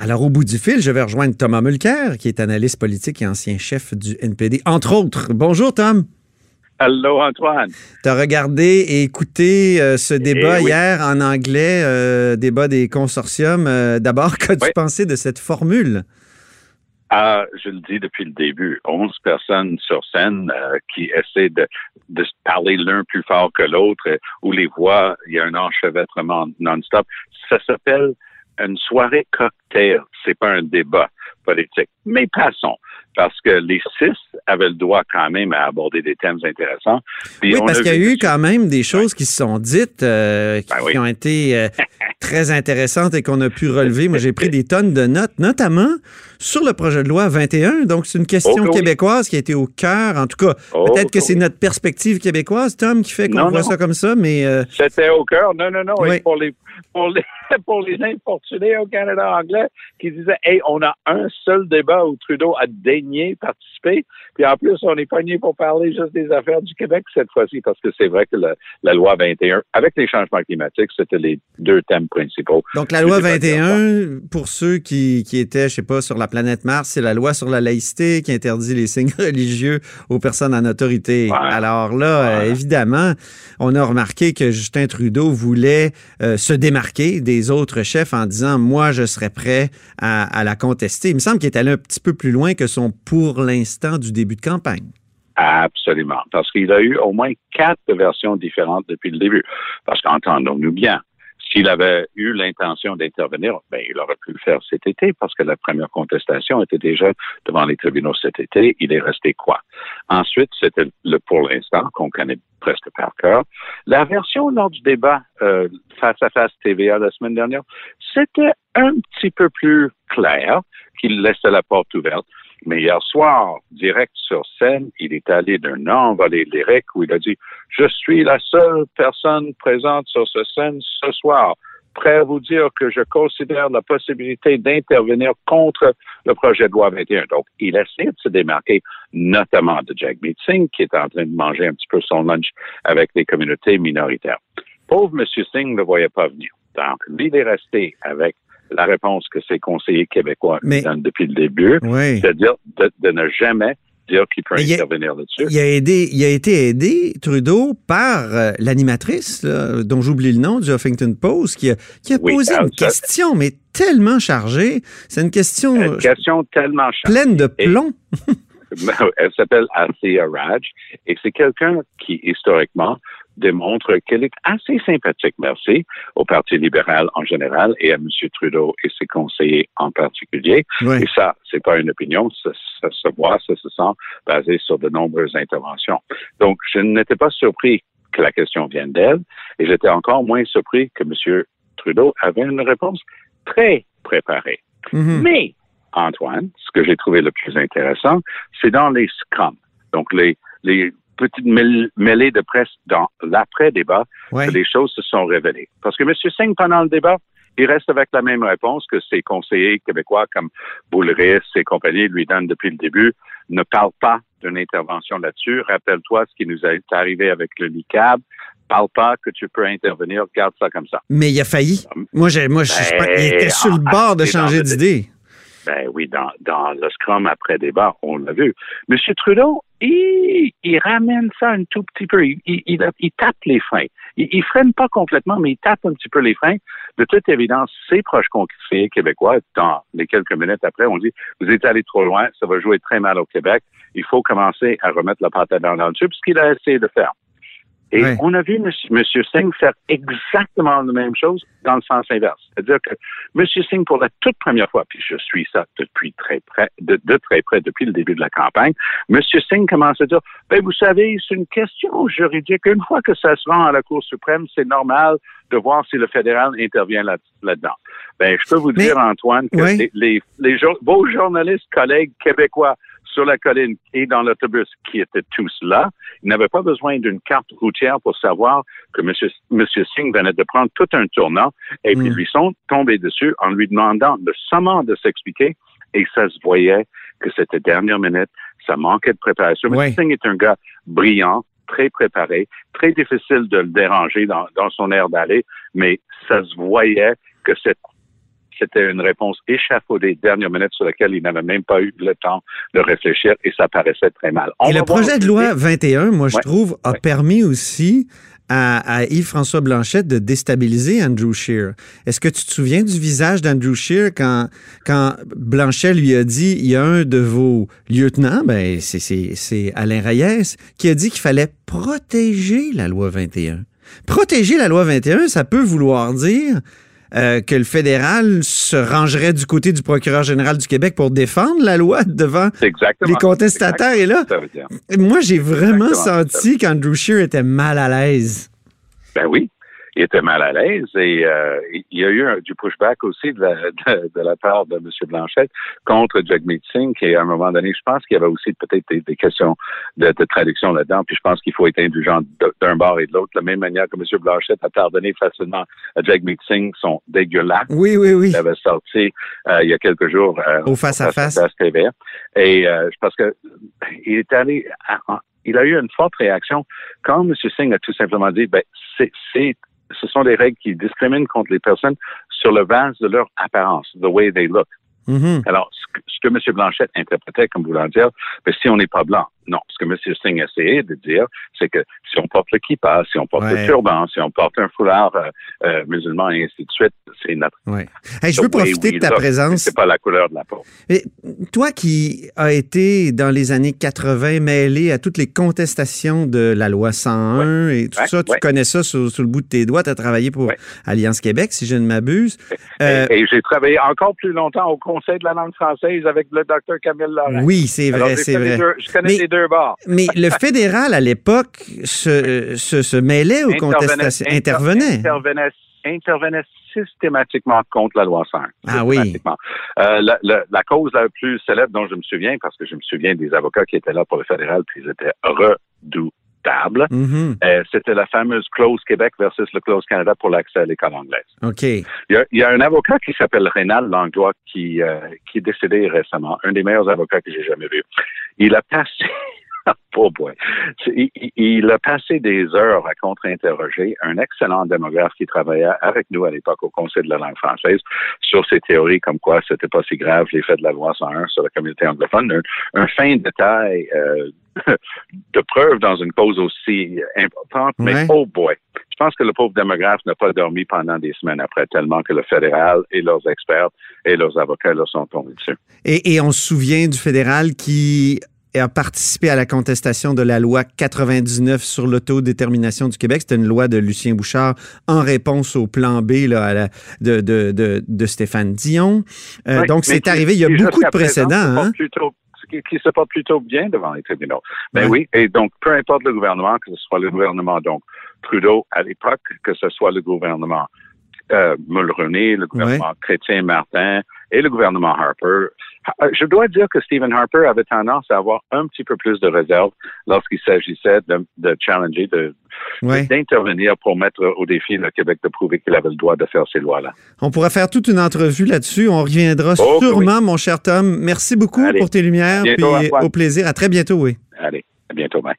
Alors, au bout du fil, je vais rejoindre Thomas Mulcair, qui est analyste politique et ancien chef du NPD, entre autres. Bonjour, Tom. Allô, Antoine. Tu as regardé et écouté euh, ce débat hier en anglais, euh, débat des consortiums. Euh, d'abord, qu'as-tu pensé de cette formule? Ah, je le dis depuis le début, 11 personnes sur scène qui essaient de, de parler l'un plus fort que l'autre, où les voix, il y a un enchevêtrement non-stop. Ça s'appelle une soirée cocktail. C'est pas un débat politique. Mais passons, parce que les six avaient le droit quand même à aborder des thèmes intéressants. oui, parce qu'il y a eu quand même des choses qui se sont dites, euh, ben qui, ont été euh, très intéressantes et qu'on a pu relever. Moi, j'ai pris des tonnes de notes, notamment sur le projet de loi 21. Donc, c'est une question québécoise qui a été au cœur. En tout cas, peut-être que c'est notre perspective québécoise, Tom, qui fait qu'on voit ça comme ça, mais... Euh, C'était au cœur. Non, non, non. pour les pour les, pour les infortunés au Canada anglais qui disaient Hey, on a un seul débat où Trudeau a daigné participer. Puis en plus, on est pogné pour parler juste des affaires du Québec cette fois-ci, parce que c'est vrai que la, loi 21, avec les changements climatiques, c'était les deux thèmes principaux. Donc la loi 21, pour ceux qui, qui étaient, je sais pas, sur la planète Mars, c'est la loi sur la laïcité qui interdit les signes religieux aux personnes en autorité. Alors là, euh, évidemment, on a remarqué que Justin Trudeau voulait euh, se démarquer des autres chefs en disant moi je serais prêt à, la contester. Il me semble qu'il est allé un petit peu plus loin que son pour l'instant du début de campagne. Absolument, parce qu'il a eu au moins quatre versions différentes depuis le début. Parce qu'entendons-nous bien, s'il avait eu l'intention d'intervenir, ben, il aurait pu le faire cet été parce que la première contestation était déjà devant les tribunaux cet été. Il est resté quoi? Ensuite, c'était le pour l'instant qu'on connaît presque par cœur. La version lors du débat euh, face à face TVA la semaine dernière, c'était un petit peu plus clair qu'il laissait la porte ouverte. Mais hier soir, direct sur scène, il est allé d'un envolé lyrique où il a dit Je suis la seule personne présente sur ce scène ce soir, prêt à vous dire que je considère la possibilité d'intervenir contre le projet de loi 21. Donc, il essaie de se démarquer, notamment de Jack Singh, qui est en train de manger un petit peu son lunch avec les communautés minoritaires. Pauvre M. Singh ne voyait pas venir. Donc, lui, il est resté avec la réponse que ses conseillers québécois donnent depuis le début, c'est-à-dire de, ne jamais dire qu'il peut intervenir là-dessus. Il a, aidé, il a été aidé, Trudeau, par euh, l'animatrice, dont j'oublie le nom, du Huffington Post, qui a, posé une question, mais tellement chargée. C'est une question, une question tellement pleine de plomb. elle s'appelle Asia Raj et c'est quelqu'un qui, historiquement, démontre qu'elle est assez sympathique, merci, au Parti libéral en général et à M. Trudeau et ses conseillers en particulier. Et ça, c'est pas une opinion, ça, se voit, ça se sent basé sur de nombreuses interventions. Donc, je n'étais pas surpris que la question vienne d'elle et j'étais encore moins surpris que M. Trudeau avait une réponse très préparée. Mm-hmm. Mais, Antoine, ce que j'ai trouvé le plus intéressant, c'est dans les scrums. Donc, les, les petite mêlée de presse dans l'après-débat que les choses se sont révélées. Parce que M. Singh, pendant le débat, il reste avec la même réponse que ses conseillers québécois comme Boulris et compagnie lui donnent depuis le début, ne parle pas d'une intervention là-dessus. Rappelle-toi ce qui nous est arrivé avec le NICAB. Parle pas que tu peux intervenir, garde ça comme ça. Mais il a failli. Moi, moi je, ben, il était sur le bord de changer d'idée. Ben oui, dans, dans le scrum après débat, on l'a vu. M. Trudeau, il, ramène ça un tout petit peu. Il, tape les freins. Il, il, freine pas complètement, mais il tape un petit peu les freins. De toute évidence, ses proches conseillers québécois, dans les quelques minutes après, on dit, vous êtes allé trop loin, ça va jouer très mal au Québec. Il faut commencer à remettre la patate dans le tube, ce qu'il a essayé de faire. Et on a vu M. Singh faire exactement la même chose dans le sens inverse. C'est-à-dire que M. Singh, pour la toute première fois, puis je suis ça depuis très près, de, très près depuis le début de la campagne, M. Singh commence à dire, ben, vous savez, c'est une question juridique. Une fois que ça se rend à la Cour suprême, c'est normal de voir si le fédéral intervient là, dedans ben, je peux vous dire, Antoine, que les, les, les, vos journalistes, collègues québécois sur la colline et dans l'autobus qui étaient tous là. Ils n'avaient pas besoin d'une carte routière pour savoir que M. Monsieur, Singh venait de prendre tout un tournant et puis mm. lui sont tombés dessus en lui demandant de seulement de s'expliquer et ça se voyait que c'était dernière minute, ça manquait de préparation. M. Singh est un gars brillant, très préparé, très difficile de le déranger dans, dans son air d'aller, mais ça se voyait que cette c'était une réponse échafaudée dernière minute sur laquelle il n'avait même pas eu le temps de réfléchir et ça paraissait très mal. et le projet de loi 21, moi, je trouve, a permis aussi à, Yves-François Blanchette de déstabiliser Andrew Shear. Est-ce que tu te souviens du visage d'Andrew Shear quand, quand Blanchet lui a dit il y a un de vos lieutenants, ben c'est Alain Reyes, qui a dit qu'il fallait protéger la loi 21. Protéger la loi 21, ça peut vouloir dire euh, que le fédéral se rangerait du côté du procureur général du Québec pour défendre la loi devant les contestataires. Et là, moi, j'ai vraiment senti qu'Andrew Scheer était mal à l'aise. Ben oui il était mal à l'aise et euh, il y a eu du pushback aussi de la, part de M. Blanchette contre Jagmeet Singh, qui à un moment donné, je pense qu'il y avait aussi peut-être des, questions de, traduction là-dedans, puis je pense qu'il faut être indulgent d'un bord et de l'autre, de la même manière que M. Blanchette a pardonné facilement à Jagmeet Singh son dégueulasse. Oui, oui, oui. Il avait sorti euh, il y a quelques jours euh, au face-à-face TV. Et je pense que il est allé il a eu une forte réaction quand M. Singh a tout simplement dit, ben, c'est ce sont des règles qui discriminent contre les personnes sur le base de leur apparence, the way they look. Mm-hmm. Alors, ce que, M. Blanchette interprétait comme voulant dire, ben, si on n'est pas blanc, non. Ce que M. Singh essayait de dire, c'est que si on porte le kippa, si on porte le turban, si on porte un foulard euh, euh, musulman et ainsi de suite, c'est notre. Ouais. je veux profiter de ta présence. C'est pas la couleur de la peau. Mais toi qui as été dans les années 80 mêlé à toutes les contestations de la loi 101 et tout ça, tu connais ça sur, le bout de tes doigts. Tu as travaillé pour Alliance Québec, si je ne m'abuse. Euh, et, j'ai travaillé encore plus longtemps au Conseil de la langue française avec le docteur Camille Laurent. Oui, c'est vrai, c'est vrai. je connais les deux mais le fédéral, à l'époque, se, se, mêlait aux contestations, intervenait. intervenait. systématiquement contre la loi 5. Ah oui. Euh, la, cause la plus célèbre dont je me souviens, parce que je me souviens des avocats qui étaient là pour le fédéral, puis ils étaient redoutables, Mm-hmm. Euh, c'était la fameuse clause Québec versus le clause Canada pour l'accès à l'école anglaise. OK. Il y, a, un avocat qui s'appelle Rénal Langlois qui, euh, qui est décédé récemment, un des meilleurs avocats que j'ai jamais vu. Il a passé Oh boy. Il, a passé des heures à contre-interroger un excellent démographe qui travaillait avec nous à l'époque au Conseil de la langue française sur ces théories comme quoi c'était pas si grave l'effet de la loi 101 sur la communauté anglophone. Un, fin détail euh, de preuve dans une cause aussi importante, mais oh boy. Je pense que le pauvre démographe n'a pas dormi pendant des semaines après, tellement que le fédéral et leurs experts et leurs avocats leur sont tombés dessus. Et, et on se souvient du fédéral qui a participé à la contestation de la loi 99 sur l'autodétermination du Québec. C'était une loi de Lucien Bouchard en réponse au plan B là, de, de, de, Stéphane Dion. Euh, donc, c'est arrivé. Il y a beaucoup de précédents. Hein? qui, se porte plutôt bien devant les tribunaux. Ben oui, et donc, peu importe le gouvernement, que ce soit le gouvernement donc Trudeau à l'époque, que ce soit le gouvernement euh, Mulroney, le gouvernement Chrétien-Martin et le gouvernement Harper, euh, je dois dire que Stephen Harper avait tendance à avoir un petit peu plus de réserve lorsqu'il s'agissait de, challenger, d'intervenir pour mettre au défi le Québec de prouver qu'il avait le droit de faire ces lois-là. On pourra faire toute une entrevue là-dessus. On reviendra oh, sûrement, mon cher Tom. Merci beaucoup pour tes lumières. Puis au plaisir. À très bientôt, oui. Allez, à bientôt. Bye.